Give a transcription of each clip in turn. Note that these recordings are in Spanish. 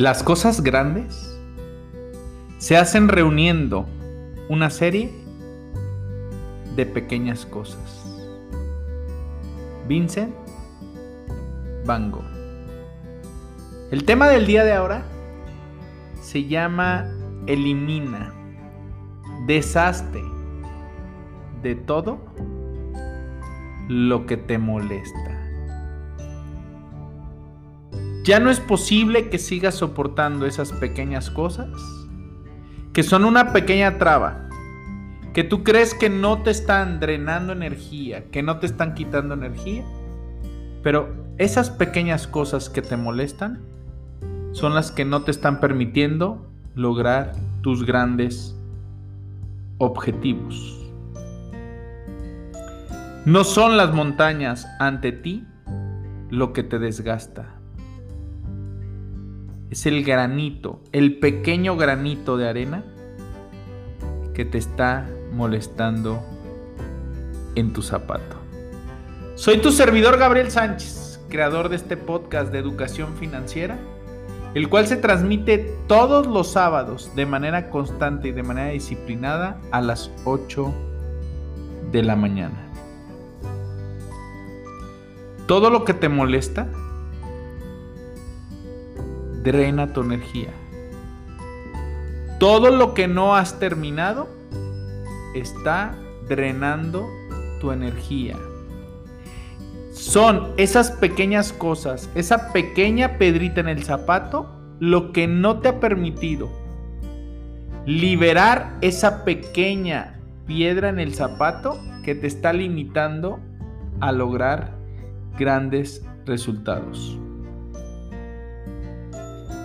Las cosas grandes se hacen reuniendo una serie de pequeñas cosas. Vincent Van Gogh. El tema del día de ahora se llama Elimina, deshazte de todo lo que te molesta. Ya no es posible que sigas soportando esas pequeñas cosas que son una pequeña traba, que tú crees que no te están drenando energía, que no te están quitando energía, pero esas pequeñas cosas que te molestan son las que no te están permitiendo lograr tus grandes objetivos. No son las montañas ante ti lo que te desgasta es el granito, el pequeño granito de arena que te está molestando en tu zapato. Soy tu servidor Gabriel Sánchez, creador de este podcast de educación financiera, el cual se transmite todos los sábados de manera constante y de manera disciplinada a las 8 de la mañana. Todo lo que te molesta drena tu energía. Todo lo que no has terminado está drenando tu energía. Son esas pequeñas cosas, esa pequeña pedrita en el zapato, lo que no te ha permitido liberar esa pequeña piedra en el zapato que te está limitando a lograr grandes resultados.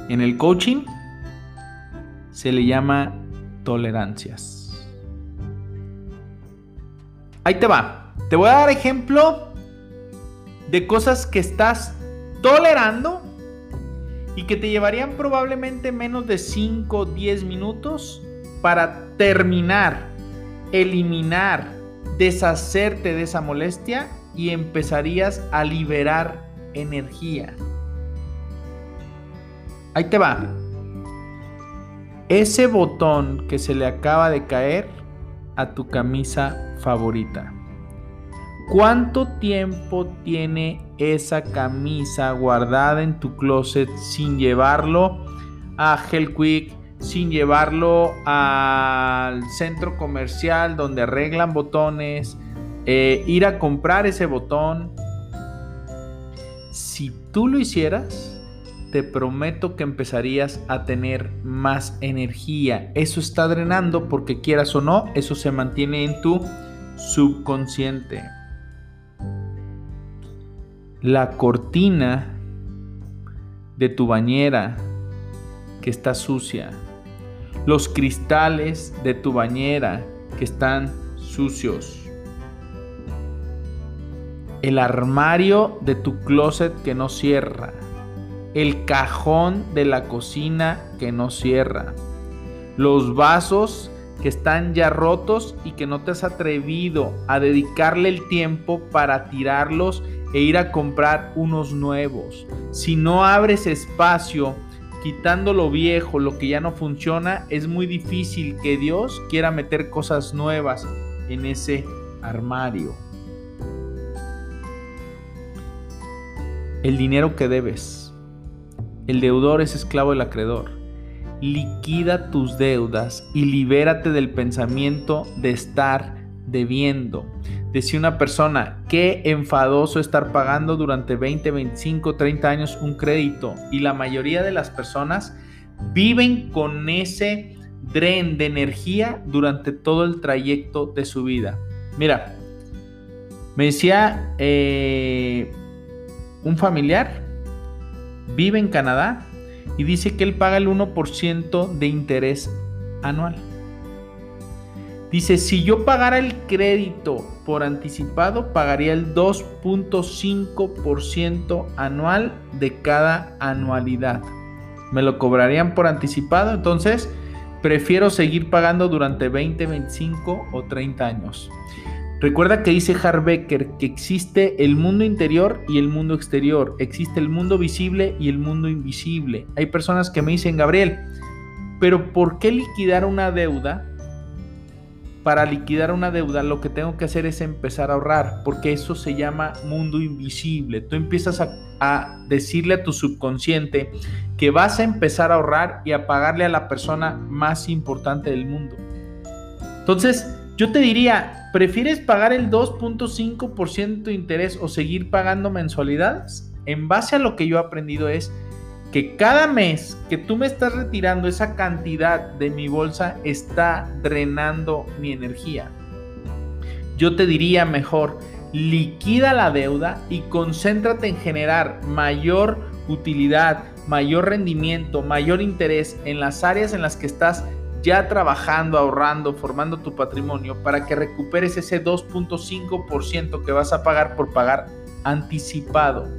En el coaching se le llama tolerancias. Ahí te va. Te voy a dar ejemplo de cosas que estás tolerando y que te llevarían probablemente menos de 5 o 10 minutos para terminar, eliminar, deshacerte de esa molestia y empezarías a liberar energía. Ahí te va. Ese botón que se le acaba de caer a tu camisa favorita. ¿Cuánto tiempo tiene esa camisa guardada en tu closet sin llevarlo a Hellquick, sin llevarlo al centro comercial donde arreglan botones, eh, ir a comprar ese botón? Si tú lo hicieras, te prometo que empezarías a tener más energía. Eso está drenando porque quieras o no, eso se mantiene en tu subconsciente. La cortina de tu bañera que está sucia. Los cristales de tu bañera que están sucios. El armario de tu closet que no cierra el cajón de la cocina que no cierra, los vasos que están ya rotos y que no te has atrevido a dedicarle el tiempo para tirarlos e ir a comprar unos nuevos. Si no abres espacio quitando lo viejo, lo que ya no funciona, es muy difícil que Dios quiera meter cosas nuevas en ese armario. El dinero que debes el deudor es esclavo del acreedor. Liquida tus deudas y libérate del pensamiento de estar debiendo. Decía una persona, qué enfadoso estar pagando durante 20, 25, 30 años un crédito. Y la mayoría de las personas viven con ese dren de energía durante todo el trayecto de su vida. Mira, me decía eh, un familiar vive en Canadá y dice que él paga el 1% de interés anual. Dice, si yo pagara el crédito por anticipado, pagaría el 2.5% anual de cada anualidad. Me lo cobrarían por anticipado, entonces prefiero seguir pagando durante 20, 25 o 30 años. Recuerda que dice Harbecker que existe el mundo interior y el mundo exterior, existe el mundo visible y el mundo invisible. Hay personas que me dicen, Gabriel, pero ¿por qué liquidar una deuda? Para liquidar una deuda lo que tengo que hacer es empezar a ahorrar, porque eso se llama mundo invisible. Tú empiezas a, a decirle a tu subconsciente que vas a empezar a ahorrar y a pagarle a la persona más importante del mundo. Entonces, yo te diría, ¿prefieres pagar el 2.5% de interés o seguir pagando mensualidades? En base a lo que yo he aprendido es que cada mes que tú me estás retirando esa cantidad de mi bolsa está drenando mi energía. Yo te diría mejor, liquida la deuda y concéntrate en generar mayor utilidad, mayor rendimiento, mayor interés en las áreas en las que estás ya trabajando, ahorrando, formando tu patrimonio para que recuperes ese 2.5% que vas a pagar por pagar anticipado.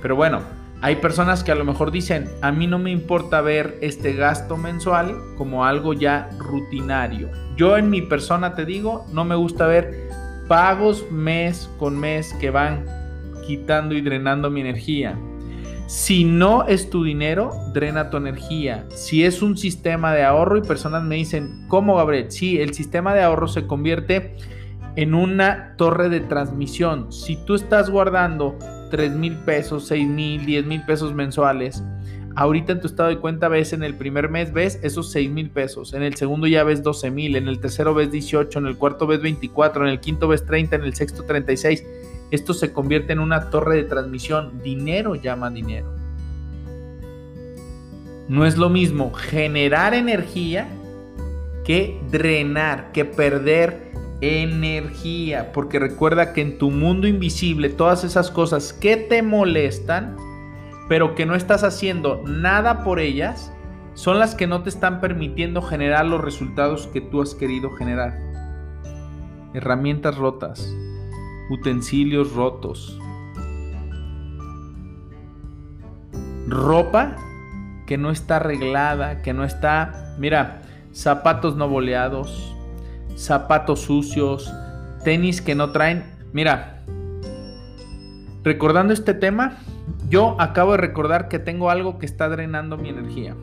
Pero bueno, hay personas que a lo mejor dicen, a mí no me importa ver este gasto mensual como algo ya rutinario. Yo en mi persona te digo, no me gusta ver pagos mes con mes que van quitando y drenando mi energía. Si no es tu dinero, drena tu energía. Si es un sistema de ahorro y personas me dicen, ¿cómo Gabriel? Sí, el sistema de ahorro se convierte en una torre de transmisión. Si tú estás guardando 3 mil pesos, 6 mil, 10 mil pesos mensuales, ahorita en tu estado de cuenta ves en el primer mes ves esos 6 mil pesos, en el segundo ya ves 12 mil, en el tercero ves 18, en el cuarto ves 24, en el quinto ves 30, en el sexto 36 esto se convierte en una torre de transmisión. Dinero llama dinero. No es lo mismo generar energía que drenar, que perder energía. Porque recuerda que en tu mundo invisible todas esas cosas que te molestan, pero que no estás haciendo nada por ellas, son las que no te están permitiendo generar los resultados que tú has querido generar. Herramientas rotas, utensilios rotos, ropa que no está arreglada, que no está, mira, zapatos no boleados, zapatos sucios, tenis que no traen, mira, recordando este tema, yo acabo de recordar que tengo algo que está drenando mi energía.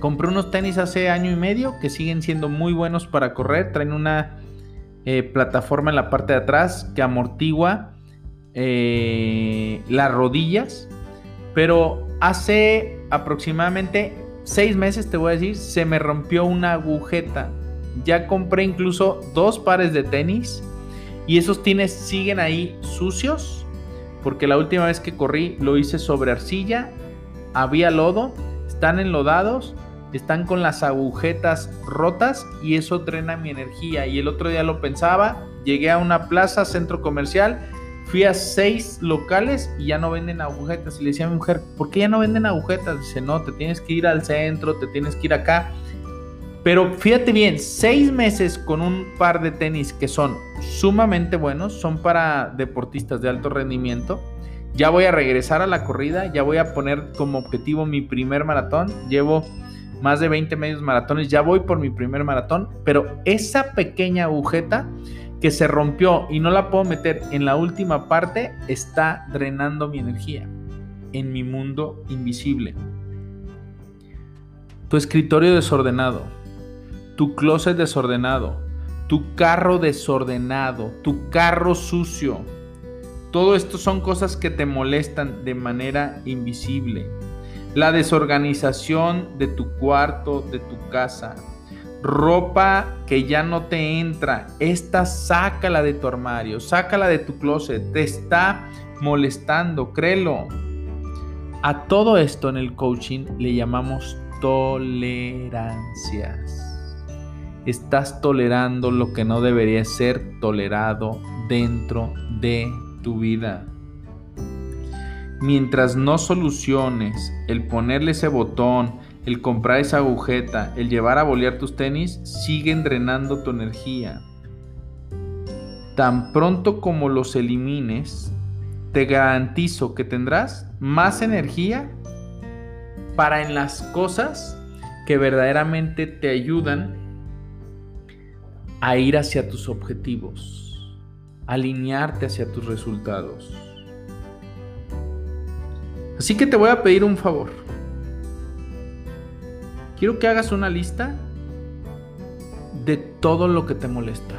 Compré unos tenis hace año y medio que siguen siendo muy buenos para correr, traen una eh, plataforma en la parte de atrás que amortigua eh, las rodillas. Pero hace aproximadamente seis meses, te voy a decir, se me rompió una agujeta. Ya compré incluso dos pares de tenis y esos tienes siguen ahí sucios porque la última vez que corrí lo hice sobre arcilla, había lodo, están enlodados están con las agujetas rotas y eso drena mi energía. Y el otro día lo pensaba, llegué a una plaza, centro comercial, fui a seis locales y ya no venden agujetas. Y le decía a mi mujer, ¿por qué ya no venden agujetas? Dice, no, te tienes que ir al centro, te tienes que ir acá. Pero fíjate bien, seis meses con un par de tenis que son sumamente buenos, son para deportistas de alto rendimiento. Ya voy a regresar a la corrida, ya voy a poner como objetivo mi primer maratón. Llevo más de 20 medios maratones, ya voy por mi primer maratón, pero esa pequeña agujeta que se rompió y no la puedo meter en la última parte está drenando mi energía en mi mundo invisible. Tu escritorio desordenado, tu closet desordenado, tu carro desordenado, tu carro sucio. Todo esto son cosas que te molestan de manera invisible la desorganización de tu cuarto, de tu casa, ropa que ya no te entra, esta sácala de tu armario, sácala de tu closet, te está molestando, créelo. A todo esto en el coaching le llamamos tolerancias. Estás tolerando lo que no debería ser tolerado dentro de tu vida. Mientras no soluciones el ponerle ese botón, el comprar esa agujeta, el llevar a bolear tus tenis, siguen drenando tu energía. Tan pronto como los elimines, te garantizo que tendrás más energía para en las cosas que verdaderamente te ayudan a ir hacia tus objetivos, alinearte hacia tus resultados. Así que te voy a pedir un favor. Quiero que hagas una lista de todo lo que te molesta.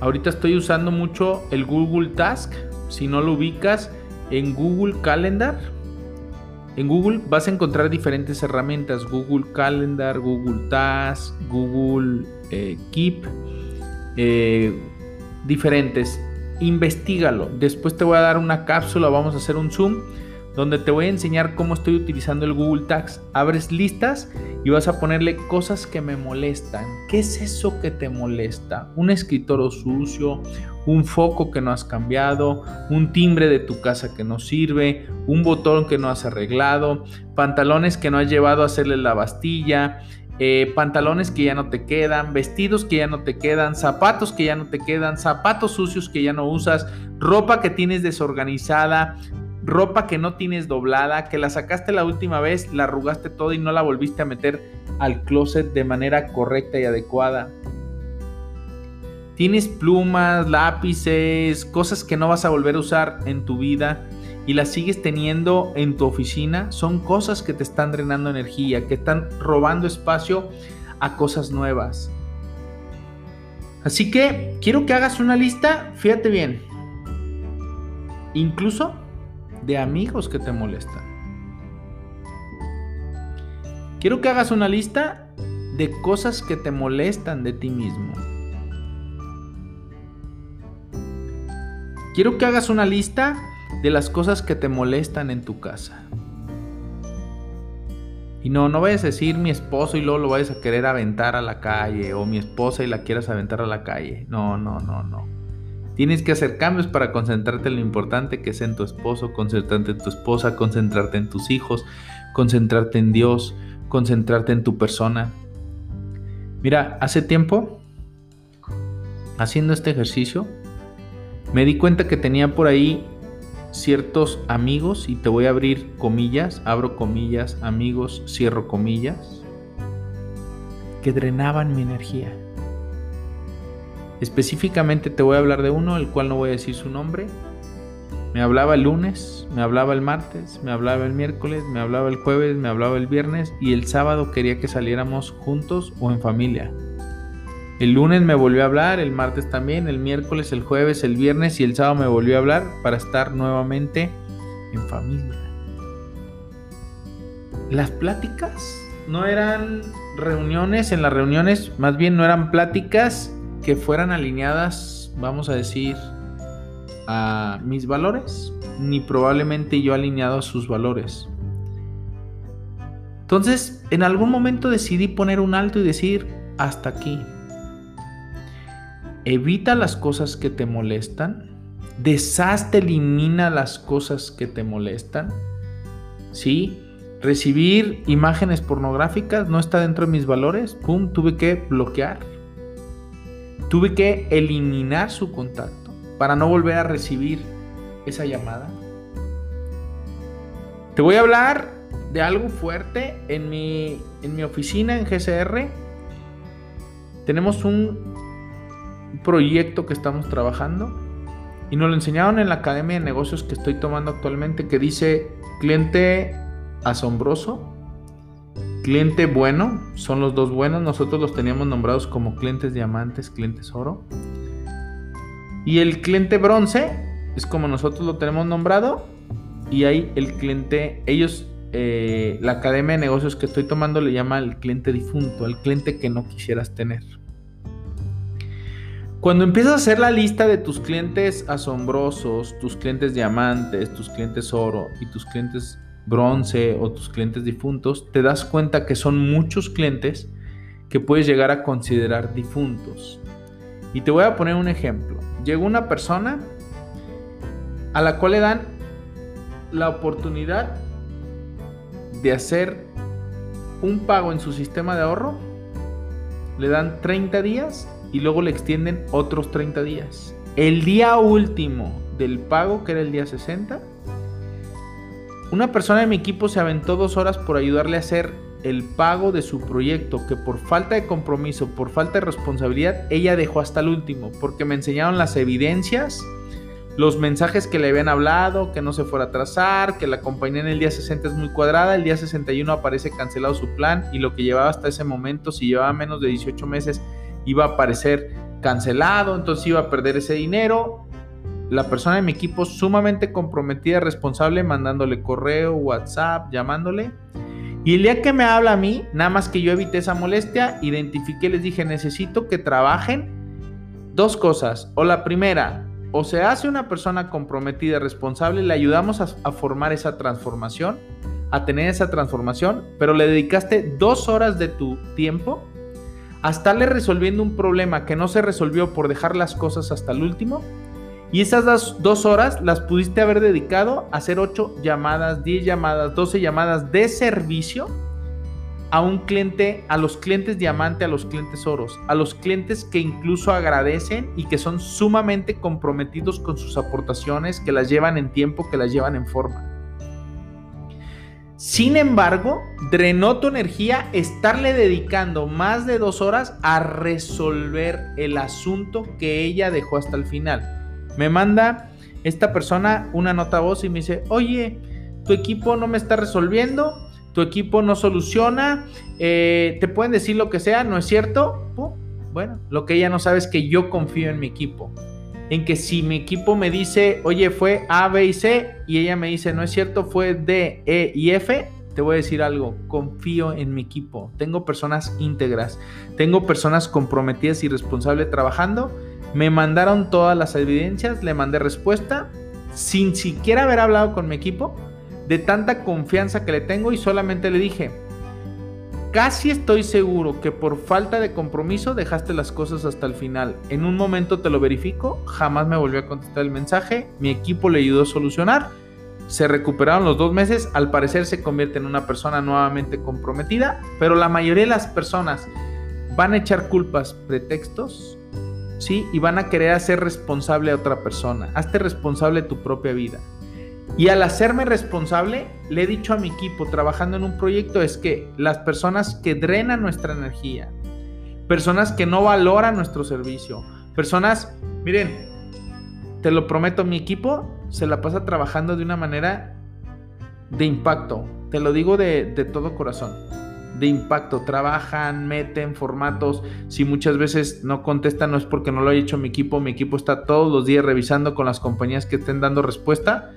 Ahorita estoy usando mucho el Google Task. Si no lo ubicas en Google Calendar, en Google vas a encontrar diferentes herramientas. Google Calendar, Google Task, Google eh, Keep. Eh, diferentes. Investígalo. Después te voy a dar una cápsula. Vamos a hacer un Zoom donde te voy a enseñar cómo estoy utilizando el Google Tags. Abres listas y vas a ponerle cosas que me molestan. ¿Qué es eso que te molesta? Un escritorio sucio, un foco que no has cambiado, un timbre de tu casa que no sirve, un botón que no has arreglado, pantalones que no has llevado a hacerle la bastilla, eh, pantalones que ya no te quedan, vestidos que ya no te quedan, zapatos que ya no te quedan, zapatos sucios que ya no usas, ropa que tienes desorganizada, ropa que no tienes doblada, que la sacaste la última vez, la arrugaste todo y no la volviste a meter al closet de manera correcta y adecuada. Tienes plumas, lápices, cosas que no vas a volver a usar en tu vida y las sigues teniendo en tu oficina. Son cosas que te están drenando energía, que están robando espacio a cosas nuevas. Así que quiero que hagas una lista, fíjate bien. Incluso de amigos que te molestan. Quiero que hagas una lista de cosas que te molestan de ti mismo. Quiero que hagas una lista de las cosas que te molestan en tu casa. Y no, no vayas a decir mi esposo y luego lo vayas a querer aventar a la calle o mi esposa y la quieras aventar a la calle. No, no, no, no. Tienes que hacer cambios para concentrarte en lo importante que es en tu esposo, concentrarte en tu esposa, concentrarte en tus hijos, concentrarte en Dios, concentrarte en tu persona. Mira, hace tiempo, haciendo este ejercicio, me di cuenta que tenía por ahí ciertos amigos, y te voy a abrir comillas, abro comillas, amigos, cierro comillas, que drenaban mi energía. Específicamente te voy a hablar de uno, el cual no voy a decir su nombre. Me hablaba el lunes, me hablaba el martes, me hablaba el miércoles, me hablaba el jueves, me hablaba el viernes y el sábado quería que saliéramos juntos o en familia. El lunes me volvió a hablar, el martes también, el miércoles, el jueves, el viernes y el sábado me volvió a hablar para estar nuevamente en familia. Las pláticas no eran reuniones, en las reuniones más bien no eran pláticas que fueran alineadas, vamos a decir, a mis valores, ni probablemente yo alineado a sus valores. Entonces, en algún momento decidí poner un alto y decir, hasta aquí. Evita las cosas que te molestan. Deshazte, elimina las cosas que te molestan. ¿Sí? Recibir imágenes pornográficas no está dentro de mis valores. Pum, tuve que bloquear Tuve que eliminar su contacto para no volver a recibir esa llamada. Te voy a hablar de algo fuerte en mi, en mi oficina en GCR. Tenemos un proyecto que estamos trabajando y nos lo enseñaron en la academia de negocios que estoy tomando actualmente que dice cliente asombroso cliente bueno, son los dos buenos, nosotros los teníamos nombrados como clientes diamantes, clientes oro. Y el cliente bronce es como nosotros lo tenemos nombrado. Y ahí el cliente, ellos, eh, la academia de negocios que estoy tomando le llama el cliente difunto, el cliente que no quisieras tener. Cuando empiezas a hacer la lista de tus clientes asombrosos, tus clientes diamantes, tus clientes oro y tus clientes bronce o tus clientes difuntos, te das cuenta que son muchos clientes que puedes llegar a considerar difuntos. Y te voy a poner un ejemplo. Llegó una persona a la cual le dan la oportunidad de hacer un pago en su sistema de ahorro, le dan 30 días y luego le extienden otros 30 días. El día último del pago, que era el día 60, una persona de mi equipo se aventó dos horas por ayudarle a hacer el pago de su proyecto, que por falta de compromiso, por falta de responsabilidad, ella dejó hasta el último, porque me enseñaron las evidencias, los mensajes que le habían hablado, que no se fuera a atrasar, que la compañía en el día 60 es muy cuadrada, el día 61 aparece cancelado su plan y lo que llevaba hasta ese momento, si llevaba menos de 18 meses, iba a aparecer cancelado, entonces iba a perder ese dinero la persona de mi equipo sumamente comprometida, responsable, mandándole correo, WhatsApp, llamándole. Y el día que me habla a mí, nada más que yo evité esa molestia, identifiqué, les dije, necesito que trabajen dos cosas. O la primera, o se hace una persona comprometida, responsable, le ayudamos a, a formar esa transformación, a tener esa transformación, pero le dedicaste dos horas de tu tiempo a estarle resolviendo un problema que no se resolvió por dejar las cosas hasta el último y esas dos, horas las pudiste haber dedicado a hacer 8 llamadas, 10 llamadas, 12 llamadas de servicio a un cliente, a los clientes diamante, a los clientes oros, a los clientes que incluso agradecen y que son sumamente comprometidos con sus aportaciones, que las llevan en tiempo, que las llevan en forma. Sin embargo, drenó tu energía estarle dedicando más de dos horas a resolver el asunto que ella dejó hasta el final. Me manda esta persona una nota voz y me dice, oye, tu equipo no me está resolviendo, tu equipo no soluciona, eh, te pueden decir lo que sea, ¿no es cierto? bueno, lo que ella no sabe es que yo confío en mi equipo. En que si mi equipo me dice, oye, fue A, B y C, y ella me dice, no es cierto, fue D, E y F, te voy a decir algo, confío en mi equipo. Tengo personas íntegras, tengo personas comprometidas y responsables trabajando me mandaron todas las evidencias, le mandé respuesta sin siquiera haber hablado con mi equipo, de tanta confianza que le tengo y solamente le dije, casi estoy seguro que por falta de compromiso dejaste las cosas hasta el final. En un momento te lo verifico, jamás me volvió a contestar el mensaje, mi equipo le ayudó a solucionar, se recuperaron los dos meses, al parecer se convierte en una persona nuevamente comprometida, pero la mayoría de las personas van a echar culpas, pretextos ¿sí? Y van a querer hacer responsable a otra persona. Hazte responsable de tu propia vida. Y al hacerme responsable, le he dicho a mi equipo trabajando en un proyecto es que las personas que drenan nuestra energía, personas que no valoran nuestro servicio, personas, miren, te lo prometo, mi equipo se la pasa trabajando de una manera de impacto. Te lo digo de, todo corazón de impacto. Trabajan, meten formatos. Si muchas veces no contestan, no es porque no lo haya hecho mi equipo. Mi equipo está todos los días revisando con las compañías que estén dando respuesta.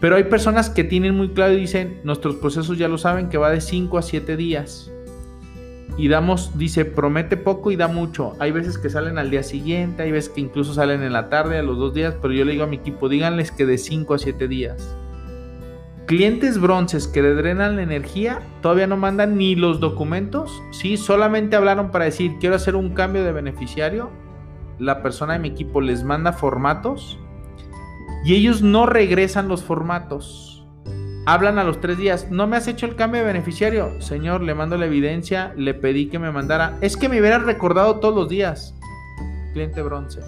Pero hay personas que tienen muy claro y dicen, nuestros procesos ya lo saben, que va de 5 a 7 días. Y damos, dice, promete poco y da mucho. Hay veces que salen al día siguiente, hay veces que incluso salen en la tarde, a los dos días, pero yo le digo a mi equipo, díganles que de 5 a 7 días clientes bronces que le drenan la energía todavía no mandan ni los documentos, ¿sí? Solamente hablaron para decir, quiero hacer un cambio de beneficiario. La persona de mi equipo les manda formatos y ellos no regresan los formatos. Hablan a los tres días, no me has hecho el cambio de beneficiario. Señor, le mando la evidencia, le pedí que me mandara. Es que me hubiera recordado todos los días. Cliente bronce.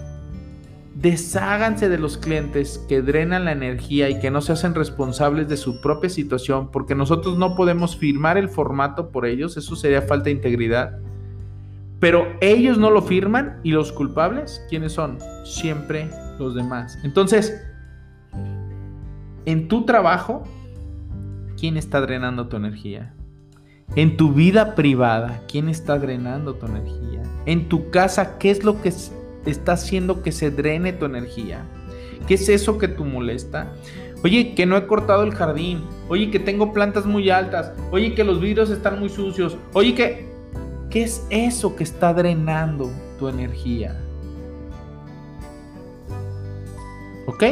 Desháganse de los clientes que drenan la energía y que no se hacen responsables de su propia situación porque nosotros no podemos firmar el formato por ellos, eso sería falta de integridad. Pero ellos no lo firman y los culpables, ¿quiénes son? Siempre los demás. Entonces, en tu trabajo, ¿quién está drenando tu energía? En tu vida privada, ¿quién está drenando tu energía? En tu casa, ¿qué es lo que está haciendo que se drene tu energía? ¿Qué es eso que te molesta? Oye, que no he cortado el jardín. Oye, que tengo plantas muy altas. Oye, que los vidrios están muy sucios. Oye, que... ¿Qué es eso que está drenando tu energía? ¿Ok?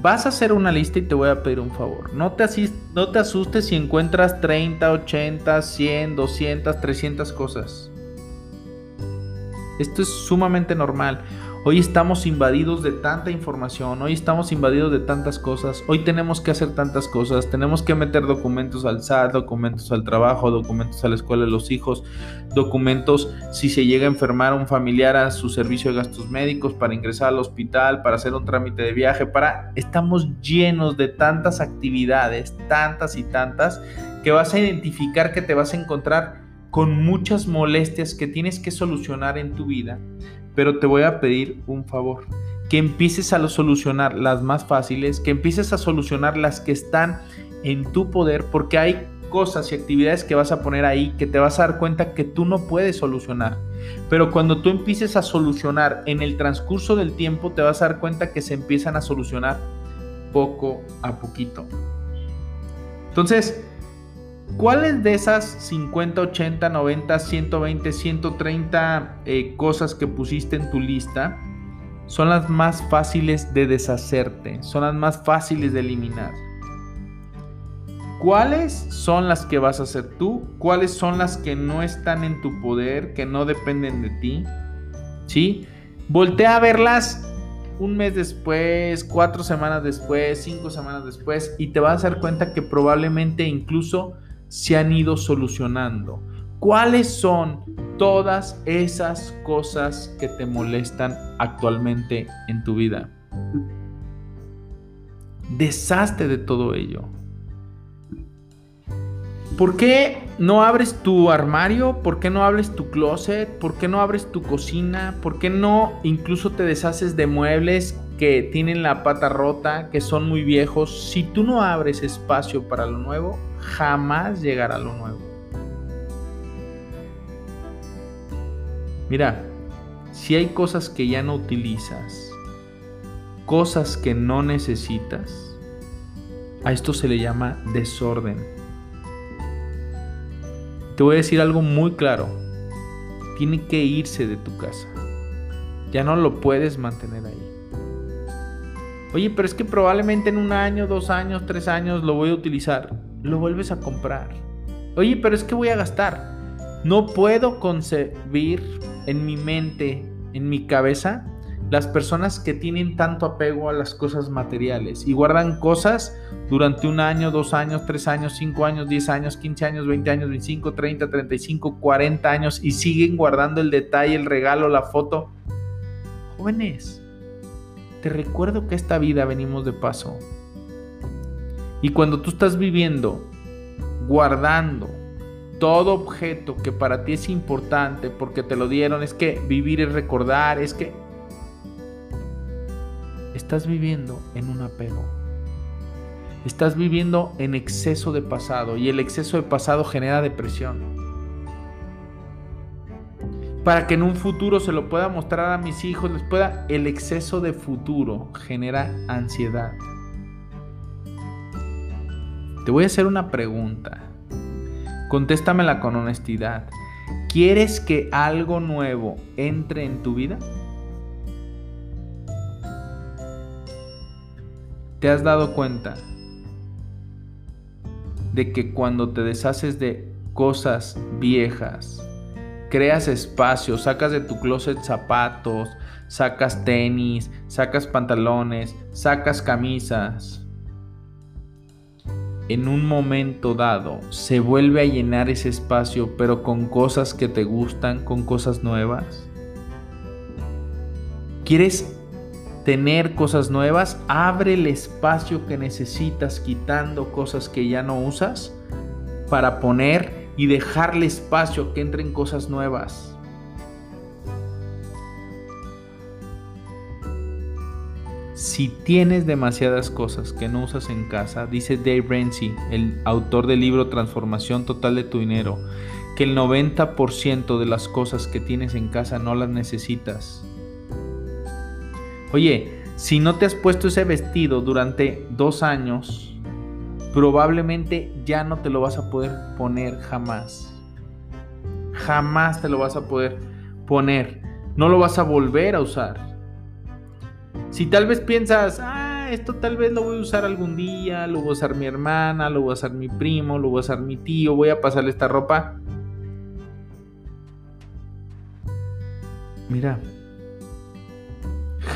Vas a hacer una lista y te voy a pedir un favor. No te, no te asustes si encuentras 30, 80, 100, 200, 300 cosas. Esto es sumamente normal. Hoy estamos invadidos de tanta información, hoy estamos invadidos de tantas cosas, hoy tenemos que hacer tantas cosas, tenemos que meter documentos al SAT, documentos al trabajo, documentos a la escuela de los hijos, documentos si se llega a enfermar un familiar a su servicio de gastos médicos, para ingresar al hospital, para hacer un trámite de viaje, para... Estamos llenos de tantas actividades, tantas y tantas, que vas a identificar que te vas a encontrar con muchas molestias que tienes que solucionar en tu vida pero te voy a pedir un favor, que empieces a solucionar las más fáciles, que empieces a solucionar las que están en tu poder, porque hay cosas y actividades que vas a poner ahí que te vas a dar cuenta que tú no puedes solucionar. Pero cuando tú empieces a solucionar en el transcurso del tiempo, te vas a dar cuenta que se empiezan a solucionar poco a poquito. Entonces, ¿Cuáles de esas 50, 80, 90, 120, 130 cosas que pusiste en tu lista son las más fáciles de deshacerte? Son las más fáciles de eliminar. ¿Cuáles son las que vas a hacer tú? ¿Cuáles son las que no están en tu poder, que no dependen de ti? ¿Sí? Voltea a verlas un mes después, cuatro semanas después, cinco semanas después y te vas a dar cuenta que probablemente incluso se han ido solucionando? ¿Cuáles son todas esas cosas que te molestan actualmente en tu vida? Deshazte de todo ello. ¿Por qué no abres tu armario? ¿Por qué no abres tu closet? ¿Por qué no abres tu cocina? ¿Por qué no incluso te deshaces de muebles que tienen la pata rota, que son muy viejos? Si tú no abres espacio para lo nuevo, jamás llegará lo nuevo. Mira, si hay cosas que ya no utilizas, cosas que no necesitas, a esto se le llama desorden. Te voy a decir algo muy claro. Tiene que irse de tu casa. Ya no lo puedes mantener ahí. Oye, pero es que probablemente en un año, dos años, tres años lo voy a utilizar lo vuelves a comprar. Oye, pero es que voy a gastar. No puedo concebir en mi mente, en mi cabeza, las personas que tienen tanto apego a las cosas materiales y guardan cosas durante un año, dos años, tres años, cinco años, diez años, quince años, veinte años, veinticinco, treinta, treinta y cinco, cuarenta años y siguen guardando el detalle, el regalo, la foto. Jóvenes, te recuerdo que esta vida venimos de paso y cuando tú estás viviendo, guardando todo objeto que para ti es importante porque te lo dieron, es que vivir es recordar, es que estás viviendo en un apego. Estás viviendo en exceso de pasado y el exceso de pasado genera depresión. Para que en un futuro se lo pueda mostrar a mis hijos, les pueda, el exceso de futuro genera ansiedad. Te voy a hacer una pregunta. Contéstamela con honestidad. ¿Quieres que algo nuevo entre en tu vida? ¿Te has dado cuenta de que cuando te deshaces de cosas viejas, creas espacio, sacas de tu closet zapatos, sacas tenis, sacas pantalones, sacas camisas, en un momento dado se vuelve a llenar ese espacio, pero con cosas que te gustan, con cosas nuevas? ¿Quieres tener cosas nuevas? Abre el espacio que necesitas quitando cosas que ya no usas para poner y dejarle espacio que entren cosas nuevas. Si tienes demasiadas cosas que no usas en casa, dice Dave Ramsey, el autor del libro Transformación Total de tu Dinero, que el 90% de las cosas que tienes en casa no las necesitas. Oye, si no te has puesto ese vestido durante dos años, probablemente ya no te lo vas a poder poner jamás. Jamás te lo vas a poder poner. No lo vas a volver a usar. Si tal vez piensas, ah, esto tal vez lo voy a usar algún día, lo voy a usar mi hermana, lo voy a usar mi primo, lo voy a usar mi tío, voy a pasarle esta ropa. Mira,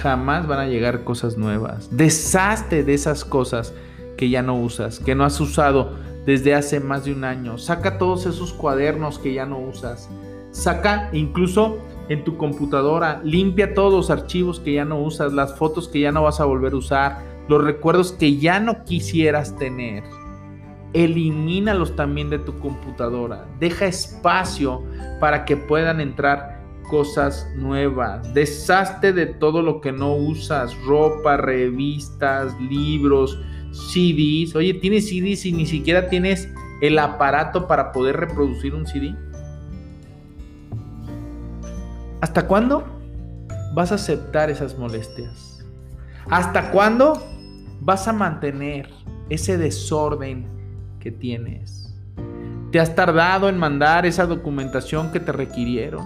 jamás van a llegar cosas nuevas. Deshazte de esas cosas que ya no usas, que no has usado desde hace más de un año. Saca todos esos cuadernos que ya no usas. Saca incluso en tu computadora, limpia todos los archivos que ya no usas, las fotos que ya no vas a volver a usar, los recuerdos que ya no quisieras tener. Elimínalos también de tu computadora. Deja espacio para que puedan entrar cosas nuevas. Deshazte de todo lo que no usas, ropa, revistas, libros, CDs. Oye, tienes CDs y ni siquiera tienes el aparato para poder reproducir un CD. ¿Hasta cuándo vas a aceptar esas molestias? ¿Hasta cuándo vas a mantener ese desorden que tienes? ¿Te has tardado en mandar esa documentación que te requirieron?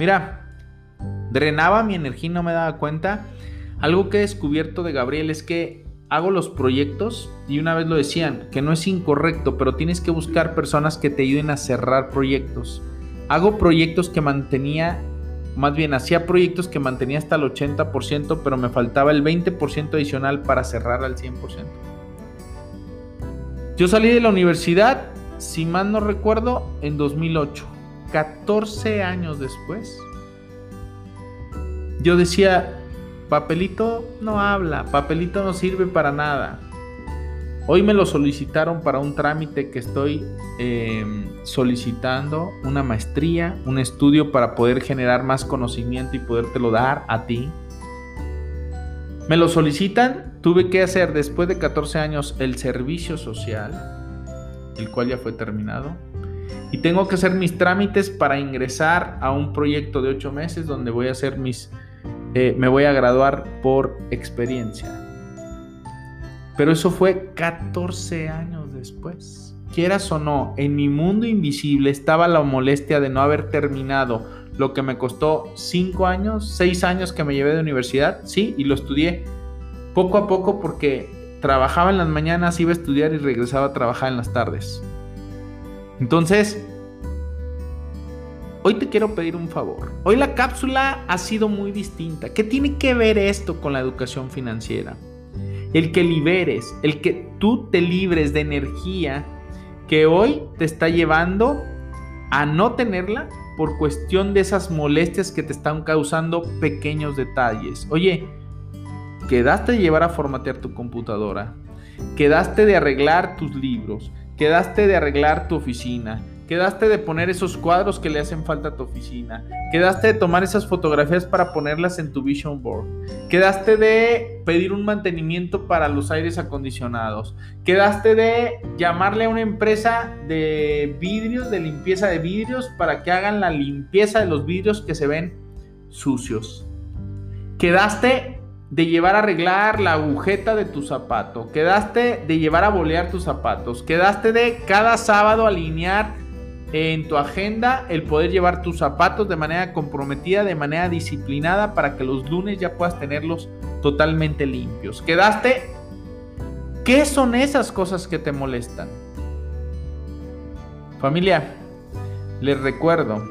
Mira, drenaba mi energía y no me daba cuenta. Algo que he descubierto de Gabriel es que hago los proyectos y una vez lo decían, que no es incorrecto, pero tienes que buscar personas que te ayuden a cerrar proyectos. Hago proyectos que mantenía más bien hacía proyectos que mantenía hasta el 80%, pero me faltaba el 20% adicional para cerrar al 100%. Yo salí de la universidad, si mal no recuerdo, en 2008, 14 años después. Yo decía, papelito no habla, papelito no sirve para nada. Hoy me lo solicitaron para un trámite que estoy em, solicitando, una maestría, un estudio para poder generar más conocimiento y podértelo dar a ti. Me lo solicitan, tuve que hacer después de 14 años el servicio social, el cual ya fue terminado. Y tengo que hacer mis trámites para ingresar a un proyecto de 8 meses donde voy a hacer mis... Eh, me voy a graduar por experiencia. Pero eso fue 14 años después. Quieras o no, en mi mundo invisible estaba la molestia de no haber terminado lo que me costó 5 años, 6 años que me llevé de universidad, sí, y lo estudié poco a poco porque trabajaba en las mañanas, iba a estudiar y regresaba a trabajar en las tardes. Entonces, hoy te quiero pedir un favor. Hoy la cápsula ha sido muy distinta. ¿Qué tiene que ver esto con la educación financiera? El que liberes, el que tú te libres de energía que hoy te está llevando a no tenerla por cuestión de esas molestias que te están causando pequeños detalles. Oye, quedaste de llevar a formatear tu computadora, quedaste de arreglar tus libros, quedaste de arreglar tu oficina, Quedaste de poner esos cuadros que le hacen falta a tu oficina. Quedaste de tomar esas fotografías para ponerlas en tu vision board. Quedaste de pedir un mantenimiento para los aires acondicionados. Quedaste de llamarle a una empresa de vidrios, de limpieza de vidrios, para que hagan la limpieza de los vidrios que se ven sucios. Quedaste de llevar a arreglar la agujeta de tu zapato. Quedaste de llevar a bolear tus zapatos. Quedaste de cada sábado alinear en tu agenda el poder llevar tus zapatos de manera comprometida, de manera disciplinada, para que los lunes ya puedas tenerlos totalmente limpios. ¿Quedaste? ¿Qué son esas cosas que te molestan? Familia, les recuerdo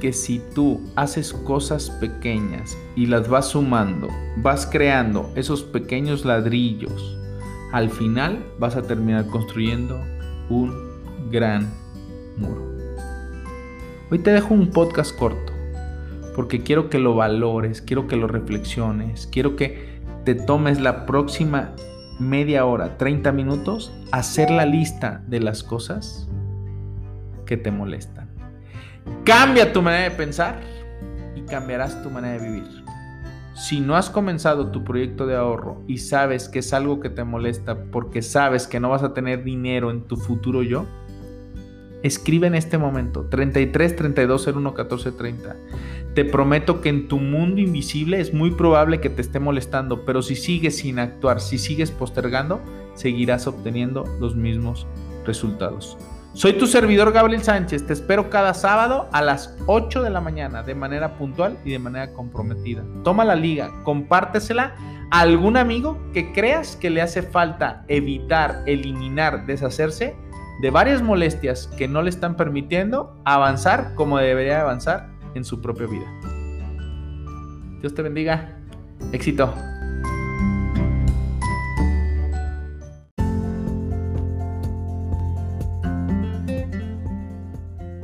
que si tú haces cosas pequeñas y las vas sumando, vas creando esos pequeños ladrillos, al final vas a terminar construyendo un gran muro. Hoy te dejo un podcast corto porque quiero que lo valores, quiero que lo reflexiones, quiero que te tomes la próxima media hora, 30 minutos, hacer la lista de las cosas que te molestan. Cambia tu manera de pensar y cambiarás tu manera de vivir. Si no has comenzado tu proyecto de ahorro y sabes que es algo que te molesta porque sabes que no vas a tener dinero en tu futuro yo, escribe en este momento 33 32 01 14 30. Te prometo que en tu mundo invisible es muy probable que te esté molestando, pero si sigues sin actuar, si sigues postergando, seguirás obteniendo los mismos resultados. Soy tu servidor Gabriel Sánchez, te espero cada sábado a las 8 de la mañana de manera puntual y de manera comprometida. Toma la liga, compártesela a algún amigo que creas que le hace falta evitar, eliminar, deshacerse de varias molestias que no le están permitiendo avanzar como debería avanzar en su propia vida. Dios te bendiga. Éxito.